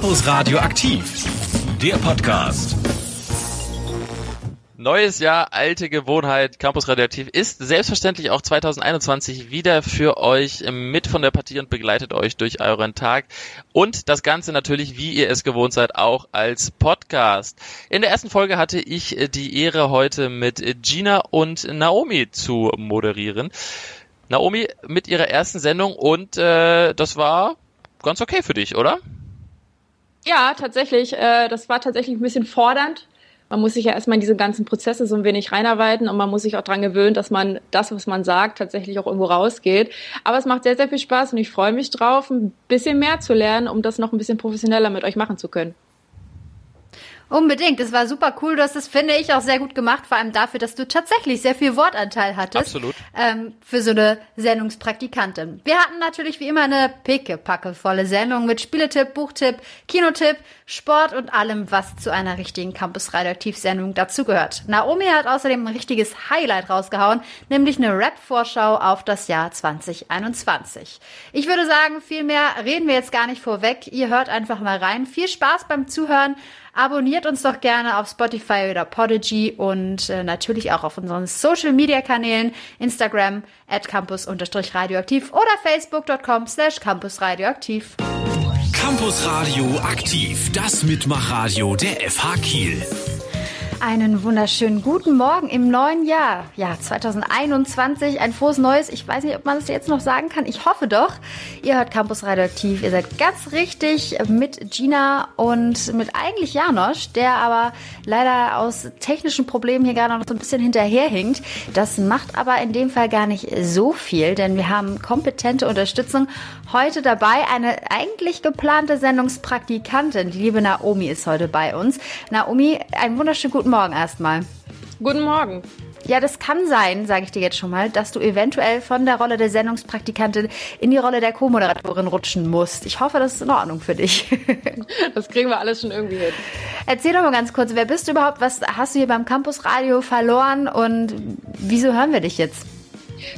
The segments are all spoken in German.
Campus Radio aktiv, der Podcast. Neues Jahr, alte Gewohnheit, Campus Radioaktiv ist selbstverständlich auch 2021 wieder für euch mit von der Partie und begleitet euch durch euren Tag. Und das Ganze natürlich, wie ihr es gewohnt seid, auch als Podcast. In der ersten Folge hatte ich die Ehre, heute mit Gina und Naomi zu moderieren. Naomi mit ihrer ersten Sendung und äh, das war ganz okay für dich, oder? Ja, tatsächlich. Äh, das war tatsächlich ein bisschen fordernd. Man muss sich ja erstmal in diese ganzen Prozesse so ein wenig reinarbeiten und man muss sich auch dran gewöhnen, dass man das, was man sagt, tatsächlich auch irgendwo rausgeht. Aber es macht sehr, sehr viel Spaß und ich freue mich drauf, ein bisschen mehr zu lernen, um das noch ein bisschen professioneller mit euch machen zu können. Unbedingt. Es war super cool. Du hast es, finde ich, auch sehr gut gemacht, vor allem dafür, dass du tatsächlich sehr viel Wortanteil hattest. Absolut. Ähm, für so eine Sendungspraktikantin. Wir hatten natürlich wie immer eine pickepackevolle Sendung mit Spieletipp, Buchtipp, Kinotipp, Sport und allem, was zu einer richtigen Campus Radioaktiv-Sendung dazugehört. Naomi hat außerdem ein richtiges Highlight rausgehauen, nämlich eine Rap-Vorschau auf das Jahr 2021. Ich würde sagen, viel mehr reden wir jetzt gar nicht vorweg. Ihr hört einfach mal rein. Viel Spaß beim Zuhören. Abonniert uns doch gerne auf Spotify oder Podigy und äh, natürlich auch auf unseren Social Media Kanälen, Instagram at campus-radioaktiv oder facebook.com slash campusradioaktiv. Campus Radio aktiv, das Mitmachradio der FH Kiel. Einen wunderschönen guten Morgen im neuen Jahr. Ja, 2021, ein frohes Neues. Ich weiß nicht, ob man es jetzt noch sagen kann. Ich hoffe doch. Ihr hört Campus Radioaktiv. Ihr seid ganz richtig mit Gina und mit eigentlich Janosch, der aber leider aus technischen Problemen hier gerade noch so ein bisschen hinterherhinkt. Das macht aber in dem Fall gar nicht so viel, denn wir haben kompetente Unterstützung heute dabei. Eine eigentlich geplante Sendungspraktikantin, die liebe Naomi, ist heute bei uns. Naomi, einen wunderschönen guten Morgen erstmal. Guten Morgen. Ja, das kann sein, sage ich dir jetzt schon mal, dass du eventuell von der Rolle der Sendungspraktikantin in die Rolle der Co-Moderatorin rutschen musst. Ich hoffe, das ist in Ordnung für dich. das kriegen wir alles schon irgendwie hin. Erzähl doch mal ganz kurz, wer bist du überhaupt? Was hast du hier beim Campusradio verloren und wieso hören wir dich jetzt?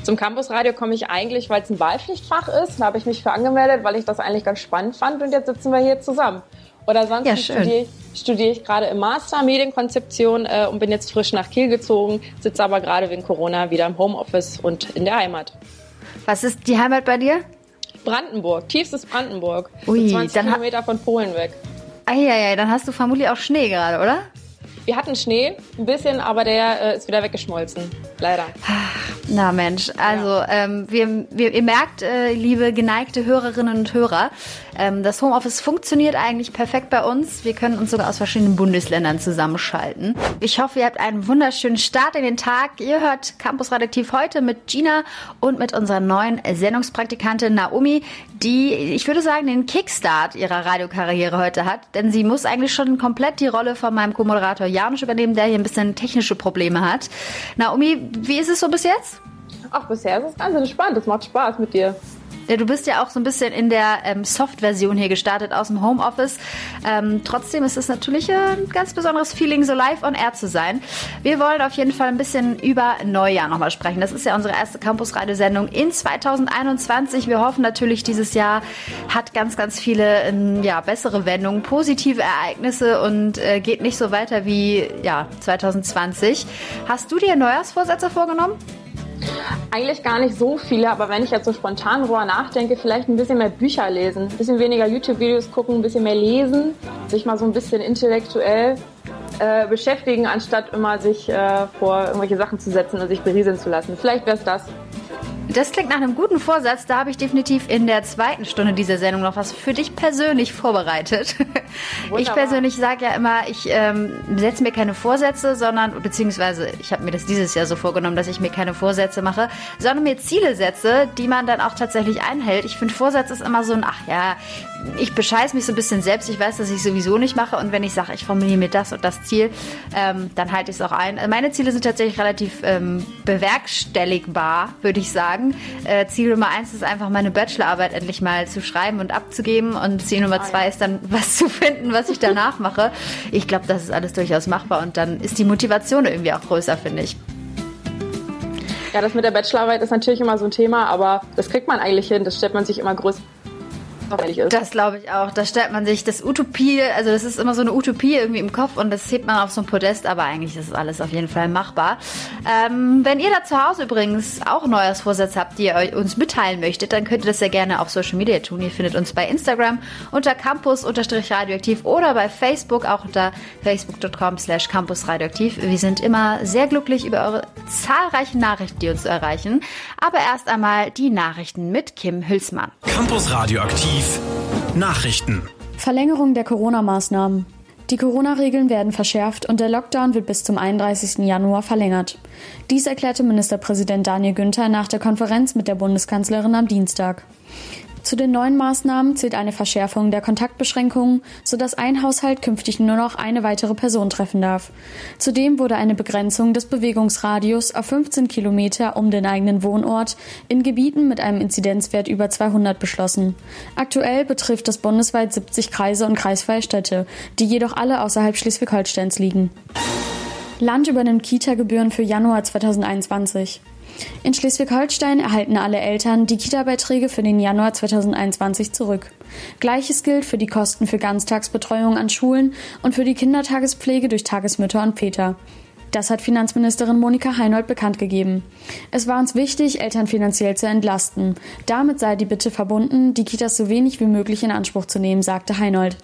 Zum Campusradio komme ich eigentlich, weil es ein Wahlpflichtfach ist. Da habe ich mich für angemeldet, weil ich das eigentlich ganz spannend fand und jetzt sitzen wir hier zusammen. Oder sonst ja, studiere, studiere ich gerade im Master Medienkonzeption äh, und bin jetzt frisch nach Kiel gezogen, sitze aber gerade wegen Corona wieder im Homeoffice und in der Heimat. Was ist die Heimat bei dir? Brandenburg, tiefstes Brandenburg. Ui, so 20 Kilometer von Polen weg. Eieiei, dann hast du vermutlich auch Schnee gerade, oder? Wir hatten Schnee, ein bisschen, aber der äh, ist wieder weggeschmolzen. Leider. Na Mensch, also ja. ähm, wir, wir, ihr merkt, äh, liebe geneigte Hörerinnen und Hörer, ähm, das Homeoffice funktioniert eigentlich perfekt bei uns. Wir können uns sogar aus verschiedenen Bundesländern zusammenschalten. Ich hoffe, ihr habt einen wunderschönen Start in den Tag. Ihr hört Campus Radioaktiv heute mit Gina und mit unserer neuen Sendungspraktikantin Naomi, die, ich würde sagen, den Kickstart ihrer Radiokarriere heute hat. Denn sie muss eigentlich schon komplett die Rolle von meinem Co-Moderator Janusz übernehmen, der hier ein bisschen technische Probleme hat. Naomi, wie ist es so bis jetzt? Ach, bisher ist es ganz entspannt. Es macht Spaß mit dir. Ja, du bist ja auch so ein bisschen in der ähm, Soft-Version hier gestartet aus dem Homeoffice. Ähm, trotzdem ist es natürlich ein ganz besonderes Feeling, so live on air zu sein. Wir wollen auf jeden Fall ein bisschen über Neujahr nochmal sprechen. Das ist ja unsere erste Campus-Radiosendung in 2021. Wir hoffen natürlich, dieses Jahr hat ganz, ganz viele ähm, ja, bessere Wendungen, positive Ereignisse und äh, geht nicht so weiter wie ja, 2020. Hast du dir Neujahrsvorsätze vorgenommen? Eigentlich gar nicht so viele, aber wenn ich jetzt so spontan drüber nachdenke, vielleicht ein bisschen mehr Bücher lesen, ein bisschen weniger YouTube-Videos gucken, ein bisschen mehr lesen, sich mal so ein bisschen intellektuell äh, beschäftigen, anstatt immer sich äh, vor irgendwelche Sachen zu setzen und sich berieseln zu lassen. Vielleicht wäre es das. Das klingt nach einem guten Vorsatz. Da habe ich definitiv in der zweiten Stunde dieser Sendung noch was für dich persönlich vorbereitet. Wunderbar. Ich persönlich sage ja immer, ich ähm, setze mir keine Vorsätze, sondern, beziehungsweise ich habe mir das dieses Jahr so vorgenommen, dass ich mir keine Vorsätze mache, sondern mir Ziele setze, die man dann auch tatsächlich einhält. Ich finde, Vorsatz ist immer so ein, ach ja, ich bescheiß mich so ein bisschen selbst. Ich weiß, dass ich sowieso nicht mache. Und wenn ich sage, ich formuliere mir das und das Ziel, ähm, dann halte ich es auch ein. Meine Ziele sind tatsächlich relativ ähm, bewerkstelligbar, würde ich sagen. Äh, Ziel Nummer eins ist einfach, meine Bachelorarbeit endlich mal zu schreiben und abzugeben. Und Ziel Nummer zwei ist dann, was zu finden, was ich danach mache. Ich glaube, das ist alles durchaus machbar. Und dann ist die Motivation irgendwie auch größer, finde ich. Ja, das mit der Bachelorarbeit ist natürlich immer so ein Thema, aber das kriegt man eigentlich hin. Das stellt man sich immer größer ist. Das glaube ich auch. Da stellt man sich das Utopie, also das ist immer so eine Utopie irgendwie im Kopf und das hebt man auf so ein Podest, aber eigentlich ist alles auf jeden Fall machbar. Ähm, wenn ihr da zu Hause übrigens auch Neujahrsvorsätze habt, die ihr uns mitteilen möchtet, dann könnt ihr das sehr gerne auf Social Media tun. Ihr findet uns bei Instagram unter campus-radioaktiv oder bei Facebook auch unter facebook.com slash campusradioaktiv. Wir sind immer sehr glücklich über eure zahlreichen Nachrichten, die uns erreichen. Aber erst einmal die Nachrichten mit Kim Hülsmann. Campus Radioaktiv Nachrichten. Verlängerung der Corona-Maßnahmen. Die Corona-Regeln werden verschärft und der Lockdown wird bis zum 31. Januar verlängert. Dies erklärte Ministerpräsident Daniel Günther nach der Konferenz mit der Bundeskanzlerin am Dienstag. Zu den neuen Maßnahmen zählt eine Verschärfung der Kontaktbeschränkungen, sodass ein Haushalt künftig nur noch eine weitere Person treffen darf. Zudem wurde eine Begrenzung des Bewegungsradius auf 15 Kilometer um den eigenen Wohnort in Gebieten mit einem Inzidenzwert über 200 beschlossen. Aktuell betrifft das bundesweit 70 Kreise und kreisfreie Städte, die jedoch alle außerhalb Schleswig-Holsteins liegen. Land übernimmt Kita-Gebühren für Januar 2021. In Schleswig-Holstein erhalten alle Eltern die Kita-Beiträge für den Januar 2021 zurück. Gleiches gilt für die Kosten für Ganztagsbetreuung an Schulen und für die Kindertagespflege durch Tagesmütter und Väter. Das hat Finanzministerin Monika Heinold bekannt gegeben. Es war uns wichtig, Eltern finanziell zu entlasten. Damit sei die Bitte verbunden, die Kitas so wenig wie möglich in Anspruch zu nehmen, sagte Heinold.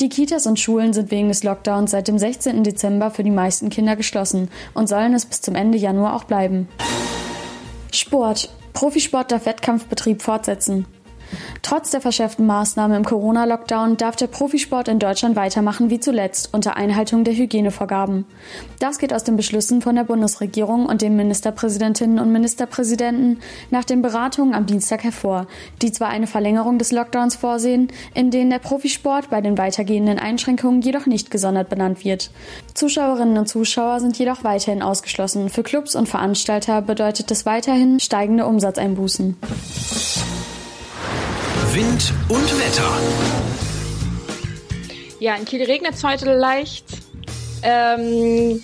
Die Kitas und Schulen sind wegen des Lockdowns seit dem 16. Dezember für die meisten Kinder geschlossen und sollen es bis zum Ende Januar auch bleiben. Sport. Profisport darf Wettkampfbetrieb fortsetzen. Trotz der verschärften Maßnahmen im Corona-Lockdown darf der Profisport in Deutschland weitermachen wie zuletzt unter Einhaltung der Hygienevorgaben. Das geht aus den Beschlüssen von der Bundesregierung und den Ministerpräsidentinnen und Ministerpräsidenten nach den Beratungen am Dienstag hervor, die zwar eine Verlängerung des Lockdowns vorsehen, in denen der Profisport bei den weitergehenden Einschränkungen jedoch nicht gesondert benannt wird. Zuschauerinnen und Zuschauer sind jedoch weiterhin ausgeschlossen. Für Clubs und Veranstalter bedeutet es weiterhin steigende Umsatzeinbußen. Wind und Wetter. Ja, in Kiel regnet es heute leicht. Ähm,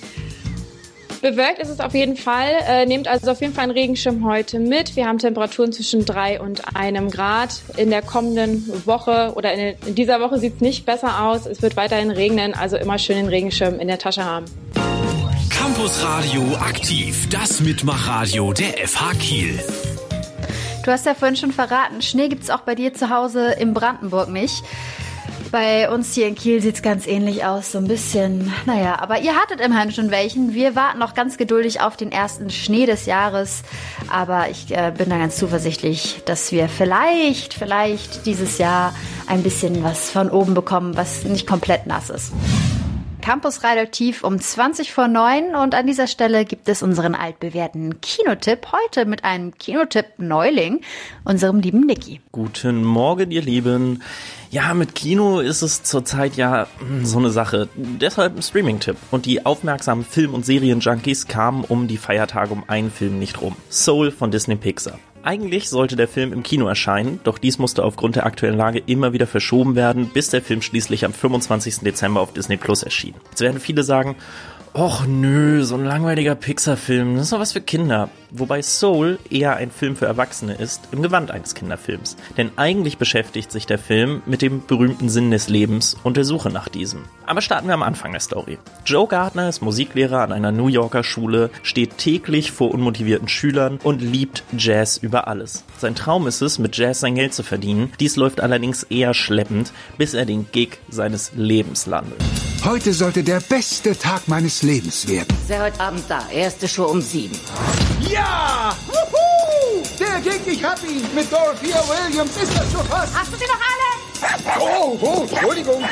bewölkt ist es auf jeden Fall. Äh, nehmt also auf jeden Fall einen Regenschirm heute mit. Wir haben Temperaturen zwischen drei und einem Grad. In der kommenden Woche oder in, in dieser Woche sieht es nicht besser aus. Es wird weiterhin regnen, also immer schön den Regenschirm in der Tasche haben. Campus Radio aktiv, das Mitmachradio der FH Kiel. Du hast ja vorhin schon verraten, Schnee gibt es auch bei dir zu Hause in Brandenburg nicht. Bei uns hier in Kiel sieht es ganz ähnlich aus, so ein bisschen. Naja, aber ihr hattet immerhin schon welchen. Wir warten noch ganz geduldig auf den ersten Schnee des Jahres. Aber ich äh, bin da ganz zuversichtlich, dass wir vielleicht, vielleicht dieses Jahr ein bisschen was von oben bekommen, was nicht komplett nass ist. Campus Radioaktiv um 20 vor 9 und an dieser Stelle gibt es unseren altbewährten Kinotipp heute mit einem Kinotipp Neuling, unserem lieben Niki. Guten Morgen, ihr Lieben. Ja, mit Kino ist es zurzeit ja hm, so eine Sache. Deshalb ein Streaming-Tipp. Und die aufmerksamen Film- und Serien-Junkies kamen um die Feiertage um einen Film nicht rum. Soul von Disney Pixar. Eigentlich sollte der Film im Kino erscheinen, doch dies musste aufgrund der aktuellen Lage immer wieder verschoben werden, bis der Film schließlich am 25. Dezember auf Disney Plus erschien. Jetzt werden viele sagen, Och nö, so ein langweiliger Pixar-Film, das ist doch was für Kinder. Wobei Soul eher ein Film für Erwachsene ist, im Gewand eines Kinderfilms. Denn eigentlich beschäftigt sich der Film mit dem berühmten Sinn des Lebens und der Suche nach diesem. Aber starten wir am Anfang der Story. Joe Gardner ist Musiklehrer an einer New Yorker Schule, steht täglich vor unmotivierten Schülern und liebt Jazz über alles. Sein Traum ist es, mit Jazz sein Geld zu verdienen. Dies läuft allerdings eher schleppend, bis er den Gig seines Lebens landet. Heute sollte der beste Tag meines Lebens werden. Sei heute Abend da. Erste Show um sieben. Ja! Wuhu! Der Gig, ich hab ihn! Mit Dorothea Williams ist das schon fast. Hast du sie noch alle? Oh, oh, Entschuldigung.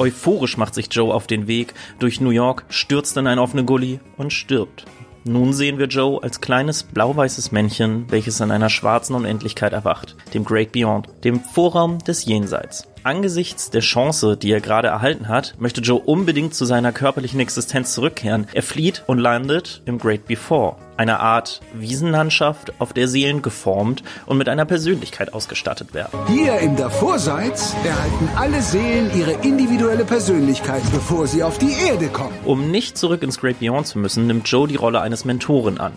Euphorisch macht sich Joe auf den Weg durch New York, stürzt in einen offenen Gully und stirbt. Nun sehen wir Joe als kleines blau-weißes Männchen, welches in einer schwarzen Unendlichkeit erwacht, dem Great Beyond, dem Vorraum des Jenseits. Angesichts der Chance, die er gerade erhalten hat, möchte Joe unbedingt zu seiner körperlichen Existenz zurückkehren. Er flieht und landet im Great Before, Eine Art Wiesenlandschaft, auf der Seelen geformt und mit einer Persönlichkeit ausgestattet werden. Hier im Davorseits erhalten alle Seelen ihre individuelle Persönlichkeit, bevor sie auf die Erde kommen. Um nicht zurück ins Great Beyond zu müssen, nimmt Joe die Rolle eines Mentoren an.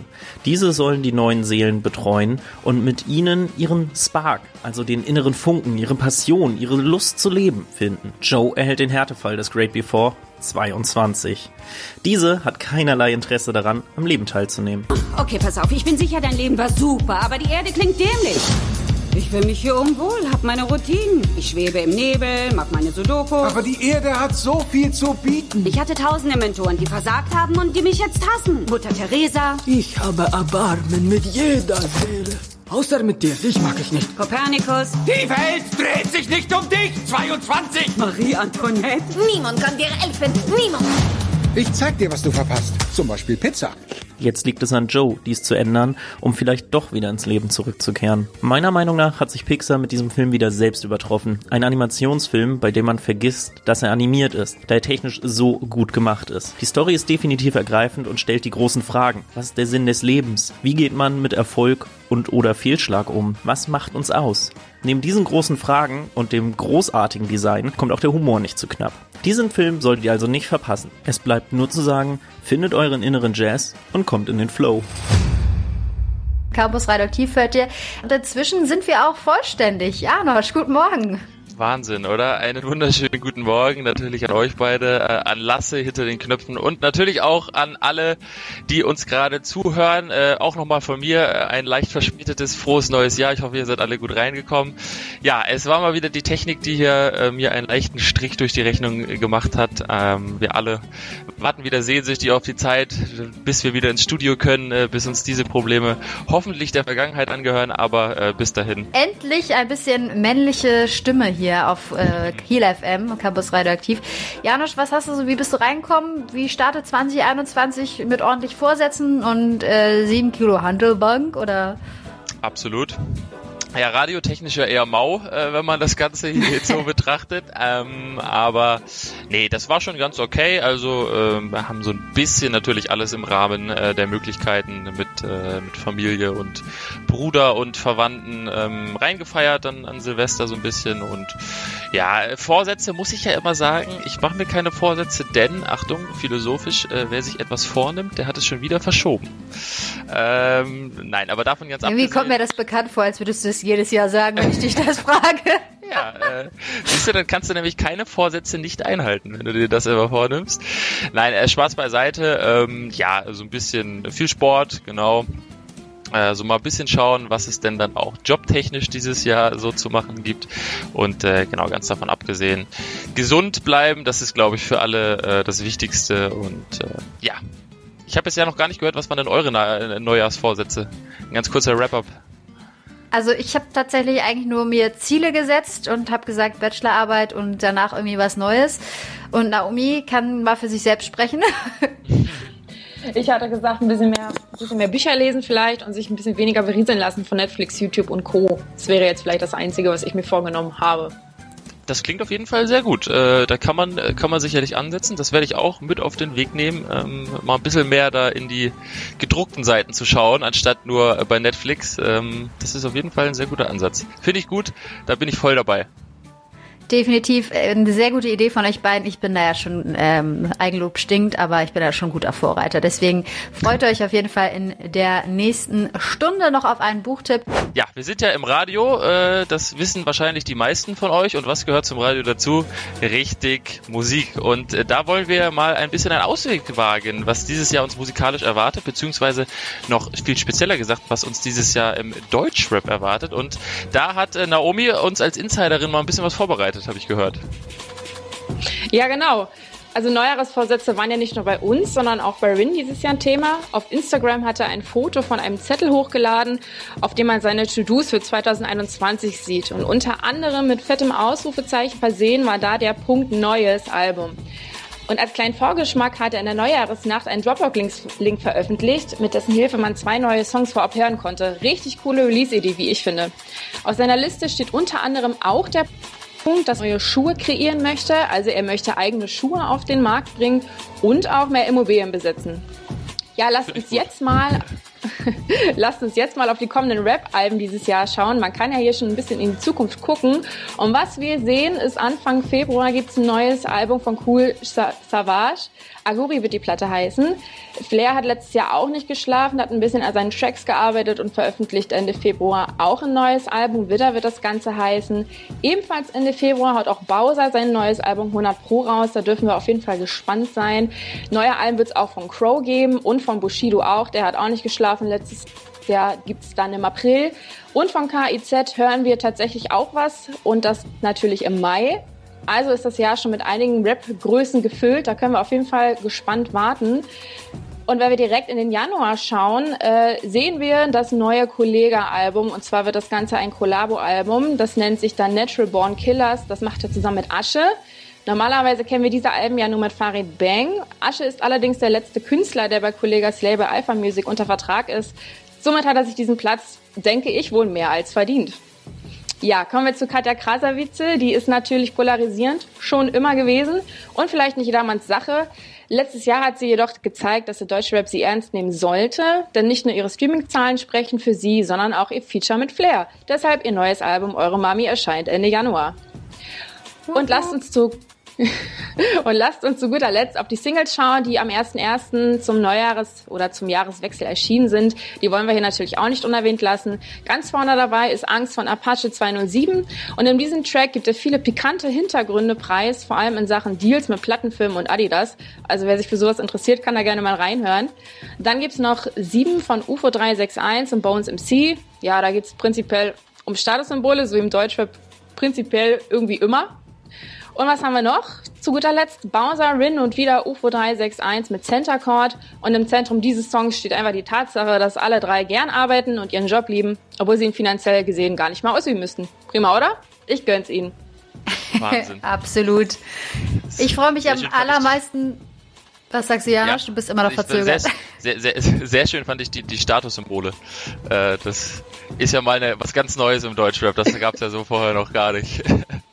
Diese sollen die neuen Seelen betreuen und mit ihnen ihren Spark, also den inneren Funken, ihre Passion, ihre Lust zu leben, finden. Joe erhält den Härtefall des Great Before 22. Diese hat keinerlei Interesse daran, am Leben teilzunehmen. Okay, pass auf, ich bin sicher, dein Leben war super, aber die Erde klingt dämlich. Ich fühle mich hier unwohl, hab meine Routinen. Ich schwebe im Nebel, mach meine Sudoku. Aber die Erde hat so viel zu bieten. Ich hatte tausende Mentoren, die versagt haben und die mich jetzt hassen. Mutter Teresa. Ich habe Erbarmen mit jeder Seele. Außer mit dir, dich mag ich nicht. Kopernikus. Die Welt dreht sich nicht um dich, 22. Marie Antoinette. Niemand kann dir helfen, niemand. Ich zeig dir, was du verpasst. Zum Beispiel Pizza. Jetzt liegt es an Joe, dies zu ändern, um vielleicht doch wieder ins Leben zurückzukehren. Meiner Meinung nach hat sich Pixar mit diesem Film wieder selbst übertroffen. Ein Animationsfilm, bei dem man vergisst, dass er animiert ist, da er technisch so gut gemacht ist. Die Story ist definitiv ergreifend und stellt die großen Fragen. Was ist der Sinn des Lebens? Wie geht man mit Erfolg und oder Fehlschlag um? Was macht uns aus? Neben diesen großen Fragen und dem großartigen Design kommt auch der Humor nicht zu knapp. Diesen Film solltet ihr also nicht verpassen. Es bleibt nur zu sagen, findet euren inneren Jazz und kommt in den Flow. Campus Radioaktiv hört ihr. Und inzwischen sind wir auch vollständig. Janosch, guten Morgen. Wahnsinn, oder? Einen wunderschönen guten Morgen natürlich an euch beide, äh, an Lasse hinter den Knöpfen und natürlich auch an alle, die uns gerade zuhören. Äh, auch nochmal von mir äh, ein leicht verspätetes, frohes neues Jahr. Ich hoffe, ihr seid alle gut reingekommen. Ja, es war mal wieder die Technik, die hier äh, mir einen leichten Strich durch die Rechnung äh, gemacht hat. Ähm, wir alle warten wieder sehnsüchtig auf die Zeit, bis wir wieder ins Studio können, äh, bis uns diese Probleme hoffentlich der Vergangenheit angehören, aber bis dahin. Endlich ein bisschen männliche Stimme hier hier auf äh, Kiel FM, Campus Radioaktiv. Janusz, was hast du so, wie bist du reingekommen? Wie startet 2021 mit ordentlich Vorsätzen und äh, 7 Kilo Handelbank oder? Absolut. Ja, radiotechnisch ja eher mau, äh, wenn man das Ganze hier jetzt so betrachtet. Ähm, aber nee, das war schon ganz okay. Also äh, wir haben so ein bisschen natürlich alles im Rahmen äh, der Möglichkeiten mit, äh, mit Familie und Bruder und Verwandten ähm, reingefeiert dann an Silvester so ein bisschen. Und ja, Vorsätze muss ich ja immer sagen, ich mache mir keine Vorsätze, denn, Achtung, philosophisch, äh, wer sich etwas vornimmt, der hat es schon wieder verschoben. Ähm, nein, aber davon ganz Irgendwie kommt mir das bekannt vor, als würdest du es jedes Jahr sagen, wenn ich dich das frage. Ja, äh, siehst du, dann kannst du nämlich keine Vorsätze nicht einhalten, wenn du dir das immer vornimmst. Nein, äh, Spaß beiseite. Ähm, ja, so ein bisschen viel Sport, genau. Äh, so mal ein bisschen schauen, was es denn dann auch jobtechnisch dieses Jahr so zu machen gibt. Und äh, genau, ganz davon abgesehen, gesund bleiben, das ist, glaube ich, für alle äh, das Wichtigste. Und äh, ja, ich habe bisher noch gar nicht gehört, was waren denn eure Neujahrsvorsätze? Ein ganz kurzer Wrap-up. Also ich habe tatsächlich eigentlich nur mir Ziele gesetzt und habe gesagt Bachelorarbeit und danach irgendwie was Neues. Und Naomi kann mal für sich selbst sprechen. Ich hatte gesagt, ein bisschen mehr, ein bisschen mehr Bücher lesen vielleicht und sich ein bisschen weniger berieseln lassen von Netflix, YouTube und Co. Das wäre jetzt vielleicht das Einzige, was ich mir vorgenommen habe. Das klingt auf jeden Fall sehr gut. Äh, da kann man, äh, kann man sicherlich ansetzen. Das werde ich auch mit auf den Weg nehmen, ähm, mal ein bisschen mehr da in die gedruckten Seiten zu schauen, anstatt nur äh, bei Netflix. Ähm, das ist auf jeden Fall ein sehr guter Ansatz. Finde ich gut, da bin ich voll dabei definitiv äh, eine sehr gute Idee von euch beiden. Ich bin da ja schon, ähm, Eigenlob stinkt, aber ich bin da schon guter Vorreiter. Deswegen freut euch auf jeden Fall in der nächsten Stunde noch auf einen Buchtipp. Ja, wir sind ja im Radio. Äh, das wissen wahrscheinlich die meisten von euch. Und was gehört zum Radio dazu? Richtig Musik. Und äh, da wollen wir mal ein bisschen einen Ausweg wagen, was dieses Jahr uns musikalisch erwartet, beziehungsweise noch viel spezieller gesagt, was uns dieses Jahr im Deutschrap erwartet. Und da hat äh, Naomi uns als Insiderin mal ein bisschen was vorbereitet vorbereitet, habe ich gehört. Ja, genau. Also Neujahresvorsätze waren ja nicht nur bei uns, sondern auch bei Rin dieses Jahr ein Thema. Auf Instagram hat er ein Foto von einem Zettel hochgeladen, auf dem man seine To-Dos für 2021 sieht. Und unter anderem mit fettem Ausrufezeichen versehen war da der Punkt Neues Album. Und als kleinen Vorgeschmack hat er in der Neujahresnacht einen Dropbox-Link veröffentlicht, mit dessen Hilfe man zwei neue Songs vorab hören konnte. Richtig coole Release-Idee, wie ich finde. Auf seiner Liste steht unter anderem auch der Punkt, dass er neue Schuhe kreieren möchte. Also er möchte eigene Schuhe auf den Markt bringen und auch mehr Immobilien besitzen. Ja, lasst uns jetzt mal lasst uns jetzt mal auf die kommenden Rap-Alben dieses Jahr schauen. Man kann ja hier schon ein bisschen in die Zukunft gucken. Und was wir sehen, ist Anfang Februar gibt's ein neues Album von Cool Savage. Aguri wird die Platte heißen. Flair hat letztes Jahr auch nicht geschlafen, hat ein bisschen an seinen Tracks gearbeitet und veröffentlicht Ende Februar auch ein neues Album. Widder wird das Ganze heißen. Ebenfalls Ende Februar haut auch Bowser sein neues Album 100 Pro raus. Da dürfen wir auf jeden Fall gespannt sein. Neue Alben wird es auch von Crow geben und von Bushido auch. Der hat auch nicht geschlafen letztes Jahr gibt es dann im April. Und von KIZ hören wir tatsächlich auch was und das natürlich im Mai. Also ist das Jahr schon mit einigen Rap-Größen gefüllt. Da können wir auf jeden Fall gespannt warten. Und wenn wir direkt in den Januar schauen, äh, sehen wir das neue Kollega-Album. Und zwar wird das Ganze ein Kollabo-Album. Das nennt sich dann Natural Born Killers. Das macht er zusammen mit Asche. Normalerweise kennen wir diese Alben ja nur mit Farid Bang. Asche ist allerdings der letzte Künstler, der bei Kollegas Label Alpha Music unter Vertrag ist. Somit hat er sich diesen Platz, denke ich, wohl mehr als verdient. Ja, kommen wir zu Katja Krasavice. Die ist natürlich polarisierend, schon immer gewesen und vielleicht nicht jedermanns Sache. Letztes Jahr hat sie jedoch gezeigt, dass der deutsche Rap sie ernst nehmen sollte, denn nicht nur ihre Streaming-Zahlen sprechen für sie, sondern auch ihr Feature mit Flair. Deshalb ihr neues Album Eure Mami erscheint Ende Januar. Und lasst uns zu Und lasst uns zu guter Letzt auf die Singles schauen, die am 1.1. zum Neujahres- oder zum Jahreswechsel erschienen sind. Die wollen wir hier natürlich auch nicht unerwähnt lassen. Ganz vorne dabei ist Angst von Apache 207. Und in diesem Track gibt es viele pikante Hintergründe preis, vor allem in Sachen Deals mit Plattenfirmen und Adidas. Also wer sich für sowas interessiert, kann da gerne mal reinhören. Dann gibt's noch 7 von UFO 361 und Bones MC. Ja, da geht's prinzipiell um Statussymbole, so im Deutschrap prinzipiell irgendwie immer. Und was haben wir noch? Zu guter Letzt Bowser, Rin und wieder UFO 361 mit Center Chord. Und im Zentrum dieses Songs steht einfach die Tatsache, dass alle drei gern arbeiten und ihren Job lieben, obwohl sie ihn finanziell gesehen gar nicht mal ausüben müssten. Prima, oder? Ich gönn's ihnen. Wahnsinn. Absolut. Ich freue mich am allermeisten. Was sagst du, Janosch? Ja, du bist immer noch verzögert. Sehr, sehr, sehr, sehr, schön fand ich die, die Statussymbole. Äh, das ist ja mal eine, was ganz Neues im Deutschrap. Das gab's ja so vorher noch gar nicht.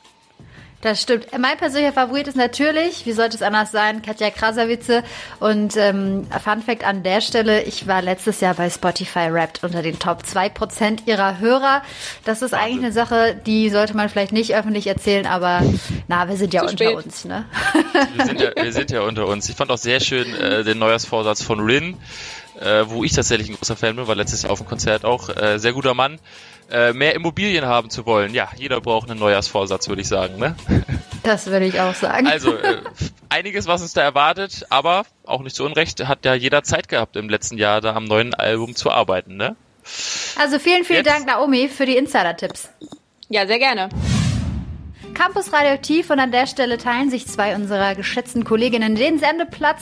Das stimmt. Mein persönlicher Favorit ist natürlich, wie sollte es anders sein, Katja Krasavice. Und ähm, Fun Fact an der Stelle, ich war letztes Jahr bei Spotify Wrapped unter den Top 2% ihrer Hörer. Das ist eigentlich eine Sache, die sollte man vielleicht nicht öffentlich erzählen, aber na, wir sind ja Zu unter spät. uns, ne? Wir sind ja, wir sind ja unter uns. Ich fand auch sehr schön äh, den Neujahrsvorsatz von Rin, äh, wo ich tatsächlich ein großer Fan bin, war letztes Jahr auf dem Konzert auch. Äh, sehr guter Mann äh, mehr Immobilien haben zu wollen. Ja, jeder braucht einen Neujahrsvorsatz, würde ich sagen. Ne? Das würde ich auch sagen. Also äh, einiges, was uns da erwartet, aber auch nicht zu Unrecht hat ja jeder Zeit gehabt im letzten Jahr da am neuen Album zu arbeiten. Ne? Also vielen, vielen Jetzt. Dank, Naomi, für die Insider-Tipps. Ja, sehr gerne. Campus Radioaktiv und an der Stelle teilen sich zwei unserer geschätzten Kolleginnen den Sendeplatz.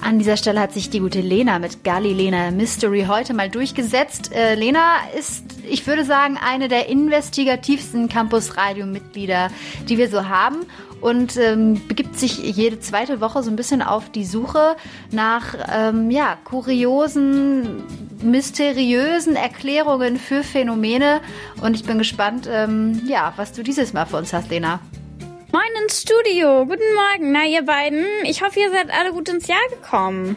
An dieser Stelle hat sich die gute Lena mit Gali Lena Mystery heute mal durchgesetzt. Äh, Lena ist, ich würde sagen, eine der investigativsten Campus Radio Mitglieder, die wir so haben und ähm, begibt sich jede zweite Woche so ein bisschen auf die Suche nach ähm, ja, kuriosen, mysteriösen Erklärungen für Phänomene. Und ich bin gespannt, ähm, ja, was du dieses Mal für uns hast, Lena. Moin ins Studio. Guten Morgen. Na, ihr beiden. Ich hoffe, ihr seid alle gut ins Jahr gekommen.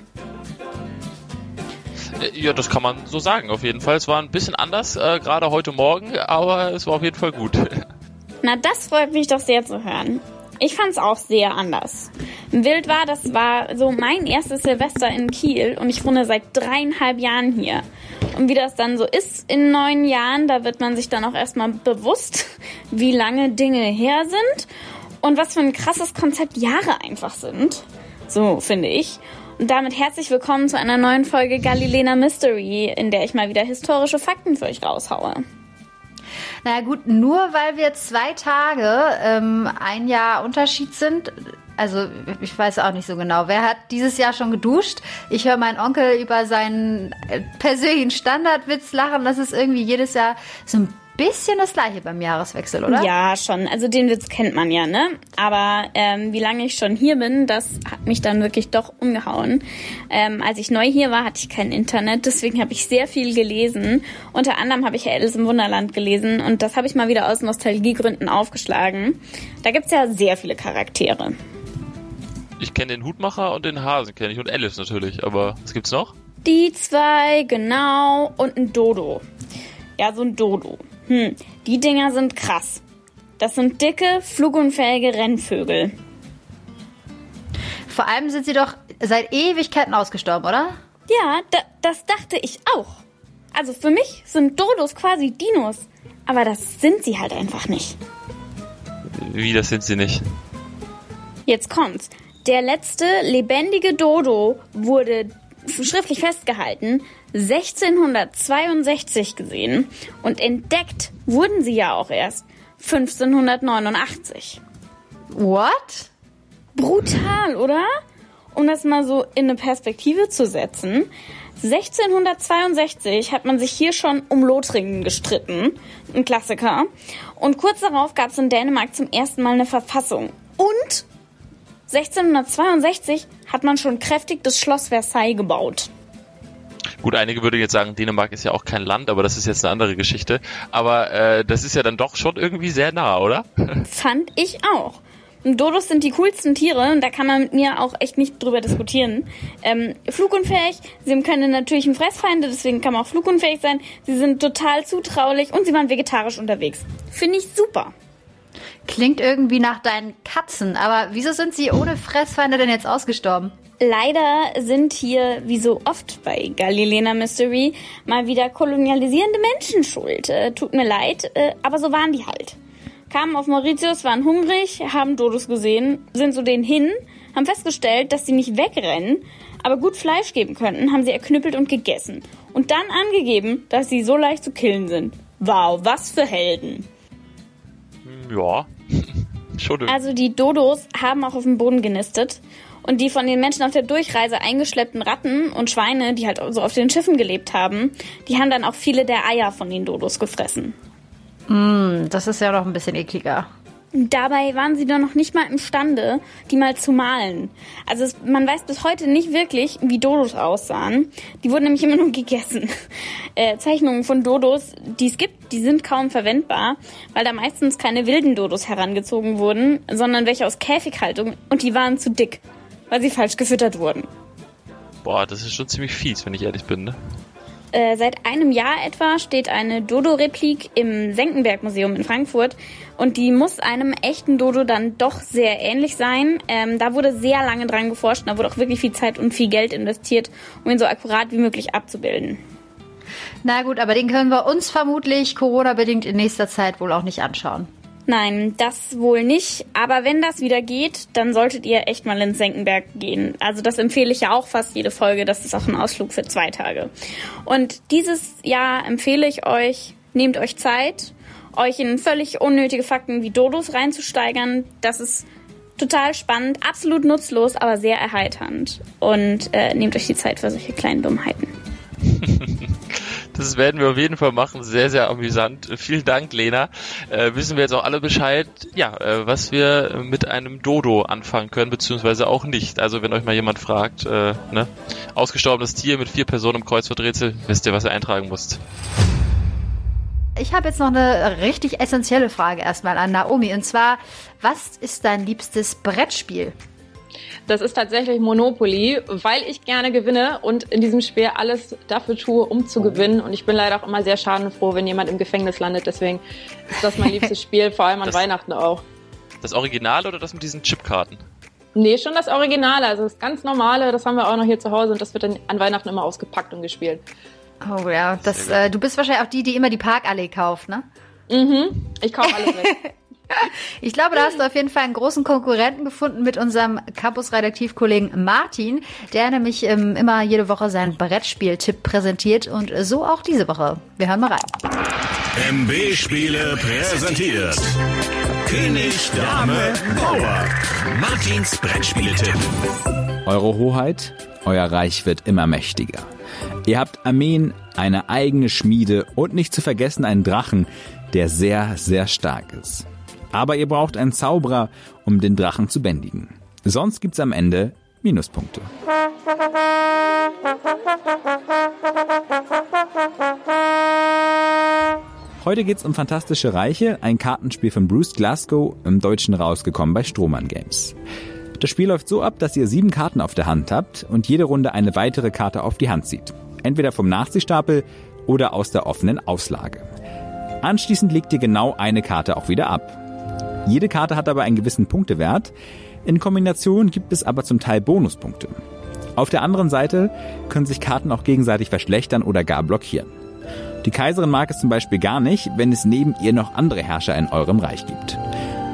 Äh, ja, das kann man so sagen, auf jeden Fall. Es war ein bisschen anders, äh, gerade heute Morgen, aber es war auf jeden Fall gut. Na, das freut mich doch sehr zu hören. Ich fand es auch sehr anders. Wild war, das war so mein erstes Silvester in Kiel und ich wohne seit dreieinhalb Jahren hier. Und wie das dann so ist in neun Jahren, da wird man sich dann auch erstmal bewusst, wie lange Dinge her sind und was für ein krasses Konzept Jahre einfach sind. So finde ich. Und damit herzlich willkommen zu einer neuen Folge Galilena Mystery, in der ich mal wieder historische Fakten für euch raushaue. Naja gut, nur weil wir zwei Tage ähm, ein Jahr Unterschied sind, also ich weiß auch nicht so genau. Wer hat dieses Jahr schon geduscht? Ich höre meinen Onkel über seinen äh, persönlichen Standardwitz lachen. Das ist irgendwie jedes Jahr so ein bisschen das gleiche beim Jahreswechsel, oder? Ja, schon. Also den Witz kennt man ja, ne? Aber ähm, wie lange ich schon hier bin, das hat mich dann wirklich doch umgehauen. Ähm, als ich neu hier war, hatte ich kein Internet, deswegen habe ich sehr viel gelesen. Unter anderem habe ich Alice im Wunderland gelesen und das habe ich mal wieder aus Nostalgiegründen aufgeschlagen. Da gibt's ja sehr viele Charaktere. Ich kenne den Hutmacher und den Hasen kenne ich und Alice natürlich, aber was gibt's noch? Die zwei, genau, und ein Dodo. Ja, so ein Dodo. Hm, die Dinger sind krass. Das sind dicke, flugunfähige Rennvögel. Vor allem sind sie doch seit Ewigkeiten ausgestorben, oder? Ja, da, das dachte ich auch. Also für mich sind Dodos quasi Dinos. Aber das sind sie halt einfach nicht. Wie, das sind sie nicht? Jetzt kommt's. Der letzte lebendige Dodo wurde schriftlich festgehalten 1662 gesehen und entdeckt wurden sie ja auch erst 1589. What? Brutal, oder? Um das mal so in eine Perspektive zu setzen. 1662 hat man sich hier schon um Lothringen gestritten, ein Klassiker. Und kurz darauf gab es in Dänemark zum ersten Mal eine Verfassung. Und 1662 hat man schon kräftig das Schloss Versailles gebaut. Gut, einige würden jetzt sagen, Dänemark ist ja auch kein Land, aber das ist jetzt eine andere Geschichte. Aber äh, das ist ja dann doch schon irgendwie sehr nah, oder? Fand ich auch. Dodos sind die coolsten Tiere und da kann man mit mir auch echt nicht drüber diskutieren. Ähm, flugunfähig, sie haben keine natürlichen Fressfeinde, deswegen kann man auch flugunfähig sein. Sie sind total zutraulich und sie waren vegetarisch unterwegs. Finde ich super. Klingt irgendwie nach deinen Katzen, aber wieso sind sie ohne Fressfeinde denn jetzt ausgestorben? Leider sind hier, wie so oft bei Galilena Mystery, mal wieder kolonialisierende Menschen schuld. Äh, tut mir leid, äh, aber so waren die halt. Kamen auf Mauritius, waren hungrig, haben Dodos gesehen, sind zu denen hin, haben festgestellt, dass sie nicht wegrennen, aber gut Fleisch geben könnten, haben sie erknüppelt und gegessen. Und dann angegeben, dass sie so leicht zu killen sind. Wow, was für Helden. Ja, schon. Also die Dodos haben auch auf dem Boden genistet. Und die von den Menschen auf der Durchreise eingeschleppten Ratten und Schweine, die halt so auf den Schiffen gelebt haben, die haben dann auch viele der Eier von den Dodos gefressen. Mm, das ist ja noch ein bisschen ekliger. Dabei waren sie dann noch nicht mal imstande, die mal zu malen. Also es, man weiß bis heute nicht wirklich, wie Dodos aussahen. Die wurden nämlich immer nur gegessen. Äh, Zeichnungen von Dodos, die es gibt, die sind kaum verwendbar, weil da meistens keine wilden Dodos herangezogen wurden, sondern welche aus Käfighaltung und die waren zu dick, weil sie falsch gefüttert wurden. Boah, das ist schon ziemlich fies, wenn ich ehrlich bin, ne? Äh, seit einem Jahr etwa steht eine Dodo-Replik im Senckenberg-Museum in Frankfurt und die muss einem echten Dodo dann doch sehr ähnlich sein. Ähm, da wurde sehr lange dran geforscht, da wurde auch wirklich viel Zeit und viel Geld investiert, um ihn so akkurat wie möglich abzubilden. Na gut, aber den können wir uns vermutlich Corona-bedingt in nächster Zeit wohl auch nicht anschauen. Nein, das wohl nicht. Aber wenn das wieder geht, dann solltet ihr echt mal ins Senckenberg gehen. Also das empfehle ich ja auch fast jede Folge. Das ist auch ein Ausflug für zwei Tage. Und dieses Jahr empfehle ich euch, nehmt euch Zeit, euch in völlig unnötige Fakten wie Dodos reinzusteigern. Das ist total spannend, absolut nutzlos, aber sehr erheiternd. Und äh, nehmt euch die Zeit für solche kleinen Dummheiten. Das werden wir auf jeden Fall machen. Sehr, sehr amüsant. Vielen Dank, Lena. Äh, wissen wir jetzt auch alle Bescheid, ja, äh, was wir mit einem Dodo anfangen können, beziehungsweise auch nicht. Also wenn euch mal jemand fragt, äh, ne, ausgestorbenes Tier mit vier Personen im Kreuzworträtsel, wisst ihr, was ihr eintragen müsst. Ich habe jetzt noch eine richtig essentielle Frage erstmal an Naomi. Und zwar, was ist dein liebstes Brettspiel? Das ist tatsächlich Monopoly, weil ich gerne gewinne und in diesem Spiel alles dafür tue, um zu gewinnen. Und ich bin leider auch immer sehr schadenfroh, wenn jemand im Gefängnis landet. Deswegen ist das mein liebstes Spiel, vor allem an das, Weihnachten auch. Das Original oder das mit diesen Chipkarten? Nee, schon das Originale, also das ganz normale, das haben wir auch noch hier zu Hause und das wird dann an Weihnachten immer ausgepackt und gespielt. Oh ja, das, äh, du bist wahrscheinlich auch die, die immer die Parkallee kauft, ne? Mhm, ich kaufe alles weg. Ich glaube, da hast du auf jeden Fall einen großen Konkurrenten gefunden mit unserem Campus-Redaktivkollegen Martin, der nämlich ähm, immer jede Woche seinen Brettspiel-Tipp präsentiert und so auch diese Woche. Wir hören mal rein. MB Spiele präsentiert. König, Dame, Bauer. Martins Brettspieletipp. Eure Hoheit, euer Reich wird immer mächtiger. Ihr habt Armeen, eine eigene Schmiede und nicht zu vergessen einen Drachen, der sehr, sehr stark ist. Aber ihr braucht einen Zauberer, um den Drachen zu bändigen. Sonst gibt's am Ende Minuspunkte. Heute geht's um Fantastische Reiche, ein Kartenspiel von Bruce Glasgow, im Deutschen rausgekommen bei Strohmann Games. Das Spiel läuft so ab, dass ihr sieben Karten auf der Hand habt und jede Runde eine weitere Karte auf die Hand zieht. Entweder vom Nachziehstapel oder aus der offenen Auslage. Anschließend legt ihr genau eine Karte auch wieder ab. Jede Karte hat aber einen gewissen Punktewert. In Kombination gibt es aber zum Teil Bonuspunkte. Auf der anderen Seite können sich Karten auch gegenseitig verschlechtern oder gar blockieren. Die Kaiserin mag es zum Beispiel gar nicht, wenn es neben ihr noch andere Herrscher in eurem Reich gibt.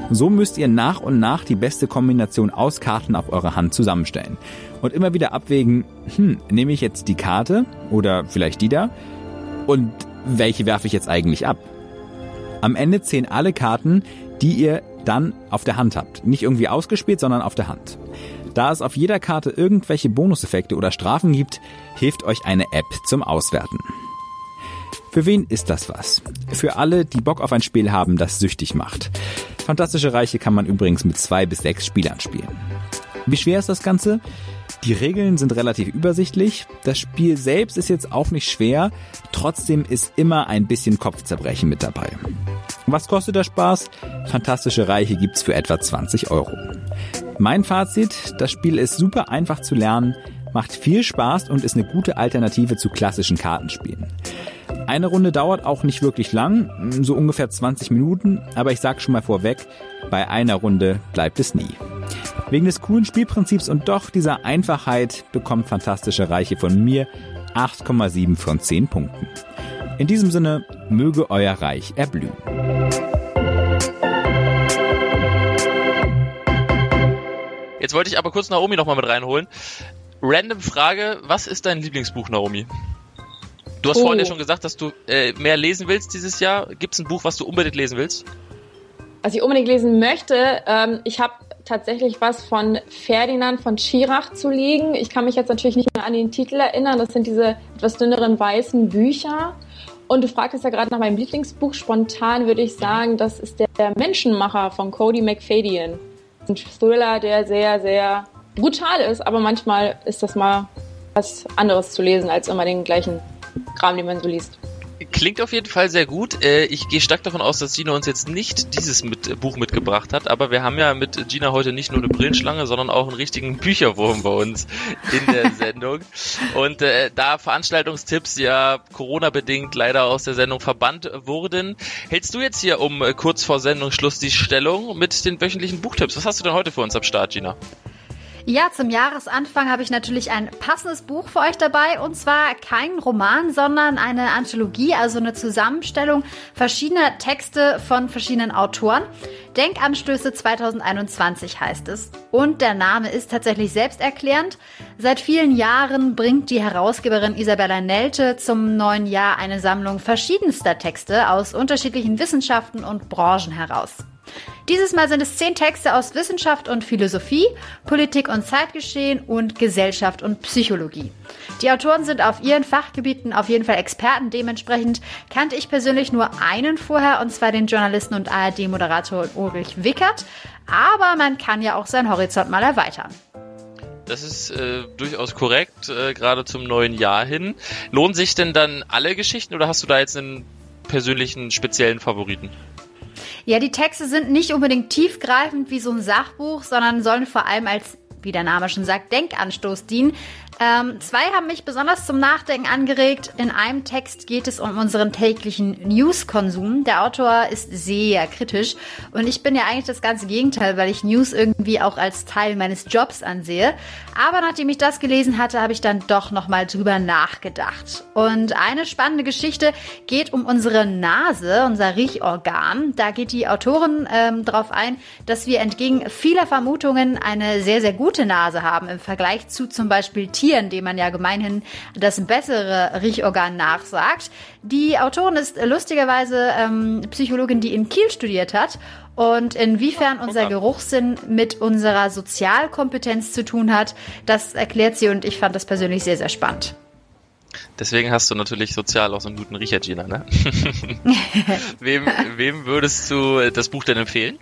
So müsst ihr nach und nach die beste Kombination aus Karten auf eurer Hand zusammenstellen und immer wieder abwägen, hm, nehme ich jetzt die Karte oder vielleicht die da und welche werfe ich jetzt eigentlich ab? Am Ende zählen alle Karten, die ihr dann auf der Hand habt. Nicht irgendwie ausgespielt, sondern auf der Hand. Da es auf jeder Karte irgendwelche Bonuseffekte oder Strafen gibt, hilft euch eine App zum Auswerten. Für wen ist das was? Für alle, die Bock auf ein Spiel haben, das süchtig macht. Fantastische Reiche kann man übrigens mit zwei bis sechs Spielern spielen. Wie schwer ist das Ganze? Die Regeln sind relativ übersichtlich. Das Spiel selbst ist jetzt auch nicht schwer. Trotzdem ist immer ein bisschen Kopfzerbrechen mit dabei. Was kostet der Spaß? Fantastische Reiche gibt's für etwa 20 Euro. Mein Fazit, das Spiel ist super einfach zu lernen, macht viel Spaß und ist eine gute Alternative zu klassischen Kartenspielen. Eine Runde dauert auch nicht wirklich lang, so ungefähr 20 Minuten, aber ich sag schon mal vorweg, bei einer Runde bleibt es nie. Wegen des coolen Spielprinzips und doch dieser Einfachheit bekommt Fantastische Reiche von mir 8,7 von 10 Punkten. In diesem Sinne, möge euer Reich erblühen. Jetzt wollte ich aber kurz Naomi nochmal mit reinholen. Random Frage, was ist dein Lieblingsbuch, Naomi? Du hast oh. vorhin ja schon gesagt, dass du äh, mehr lesen willst dieses Jahr. Gibt es ein Buch, was du unbedingt lesen willst? Was ich unbedingt lesen möchte, ähm, ich habe tatsächlich was von Ferdinand von Schirach zu liegen. Ich kann mich jetzt natürlich nicht mehr an den Titel erinnern. Das sind diese etwas dünneren weißen Bücher. Und du fragtest ja gerade nach meinem Lieblingsbuch. Spontan würde ich sagen, das ist der, Menschenmacher von Cody McFadyen. Ein Thriller, der sehr, sehr brutal ist, aber manchmal ist das mal was anderes zu lesen als immer den gleichen Kram, den man so liest. Klingt auf jeden Fall sehr gut. Äh, ich gehe stark davon aus, dass Gina uns jetzt nicht dieses mit, äh, Buch mitgebracht hat, aber wir haben ja mit Gina heute nicht nur eine Brillenschlange, sondern auch einen richtigen Bücherwurm bei uns in der Sendung. Und äh, da Veranstaltungstipps ja Corona-bedingt leider aus der Sendung verbannt wurden, hältst du jetzt hier um äh, kurz vor Sendungsschluss die Stellung mit den wöchentlichen Buchtipps? Was hast du denn heute für uns am Start, Gina? Ja, zum Jahresanfang habe ich natürlich ein passendes Buch für euch dabei und zwar kein Roman, sondern eine Anthologie, also eine Zusammenstellung verschiedener Texte von verschiedenen Autoren. Denkanstöße 2021 heißt es. Und der Name ist tatsächlich selbsterklärend. Seit vielen Jahren bringt die Herausgeberin Isabella Nelte zum neuen Jahr eine Sammlung verschiedenster Texte aus unterschiedlichen Wissenschaften und Branchen heraus. Dieses Mal sind es zehn Texte aus Wissenschaft und Philosophie, Politik und Zeitgeschehen und Gesellschaft und Psychologie. Die Autoren sind auf ihren Fachgebieten auf jeden Fall Experten. Dementsprechend kannte ich persönlich nur einen vorher, und zwar den Journalisten und ARD-Moderator Ulrich Wickert. Aber man kann ja auch seinen Horizont mal erweitern. Das ist äh, durchaus korrekt, äh, gerade zum neuen Jahr hin. Lohnen sich denn dann alle Geschichten oder hast du da jetzt einen persönlichen speziellen Favoriten? Ja, die Texte sind nicht unbedingt tiefgreifend wie so ein Sachbuch, sondern sollen vor allem als wie der Name schon sagt, Denkanstoß dienen. Ähm, zwei haben mich besonders zum Nachdenken angeregt. In einem Text geht es um unseren täglichen News-Konsum. Der Autor ist sehr kritisch und ich bin ja eigentlich das ganze Gegenteil, weil ich News irgendwie auch als Teil meines Jobs ansehe. Aber nachdem ich das gelesen hatte, habe ich dann doch nochmal drüber nachgedacht. Und eine spannende Geschichte geht um unsere Nase, unser Riechorgan. Da geht die Autorin ähm, darauf ein, dass wir entgegen vieler Vermutungen eine sehr, sehr gute Nase haben im Vergleich zu zum Beispiel Tieren Tieren, dem man ja gemeinhin das bessere Riechorgan nachsagt. Die Autorin ist lustigerweise ähm, Psychologin, die in Kiel studiert hat und inwiefern unser Geruchssinn mit unserer Sozialkompetenz zu tun hat, das erklärt sie und ich fand das persönlich sehr, sehr spannend. Deswegen hast du natürlich sozial auch so einen guten Riecher, Gina, ne? wem, wem würdest du das Buch denn empfehlen?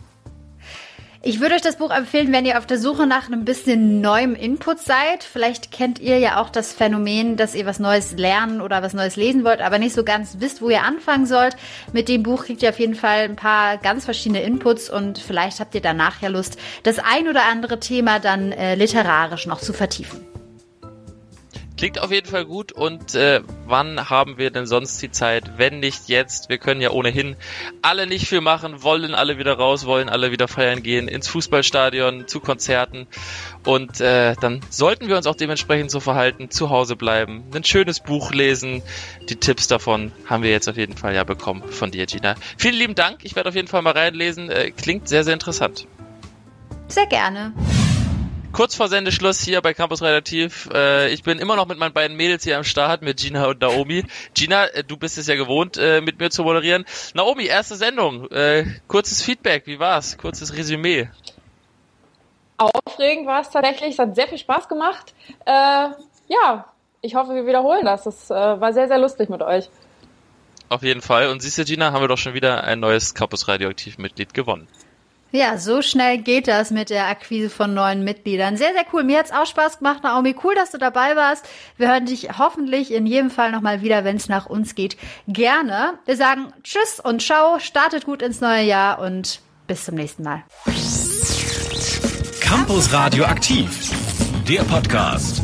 Ich würde euch das Buch empfehlen, wenn ihr auf der Suche nach einem bisschen neuem Input seid. Vielleicht kennt ihr ja auch das Phänomen, dass ihr was Neues lernen oder was Neues lesen wollt, aber nicht so ganz wisst, wo ihr anfangen sollt. Mit dem Buch kriegt ihr auf jeden Fall ein paar ganz verschiedene Inputs und vielleicht habt ihr danach ja Lust, das ein oder andere Thema dann äh, literarisch noch zu vertiefen. Klingt auf jeden Fall gut. Und äh, wann haben wir denn sonst die Zeit, wenn nicht jetzt? Wir können ja ohnehin alle nicht viel machen, wollen alle wieder raus, wollen alle wieder feiern gehen, ins Fußballstadion, zu Konzerten. Und äh, dann sollten wir uns auch dementsprechend so verhalten, zu Hause bleiben, ein schönes Buch lesen. Die Tipps davon haben wir jetzt auf jeden Fall ja bekommen von dir, Gina. Vielen lieben Dank. Ich werde auf jeden Fall mal reinlesen. Äh, klingt sehr, sehr interessant. Sehr gerne kurz vor Sendeschluss hier bei Campus Relativ. Äh, ich bin immer noch mit meinen beiden Mädels hier am Start, mit Gina und Naomi. Gina, äh, du bist es ja gewohnt, äh, mit mir zu moderieren. Naomi, erste Sendung. Äh, kurzes Feedback, wie war's? Kurzes Resümee. Aufregend war es tatsächlich. Es hat sehr viel Spaß gemacht. Äh, ja, ich hoffe, wir wiederholen das. Es äh, war sehr, sehr lustig mit euch. Auf jeden Fall. Und siehst du, Gina, haben wir doch schon wieder ein neues Campus Radioaktiv Mitglied gewonnen. Ja, so schnell geht das mit der Akquise von neuen Mitgliedern. Sehr, sehr cool. Mir hat's auch Spaß gemacht, Naomi. Cool, dass du dabei warst. Wir hören dich hoffentlich in jedem Fall nochmal wieder, wenn es nach uns geht. Gerne. Wir sagen Tschüss und Ciao. Startet gut ins neue Jahr und bis zum nächsten Mal. Campus Radio aktiv. Der Podcast.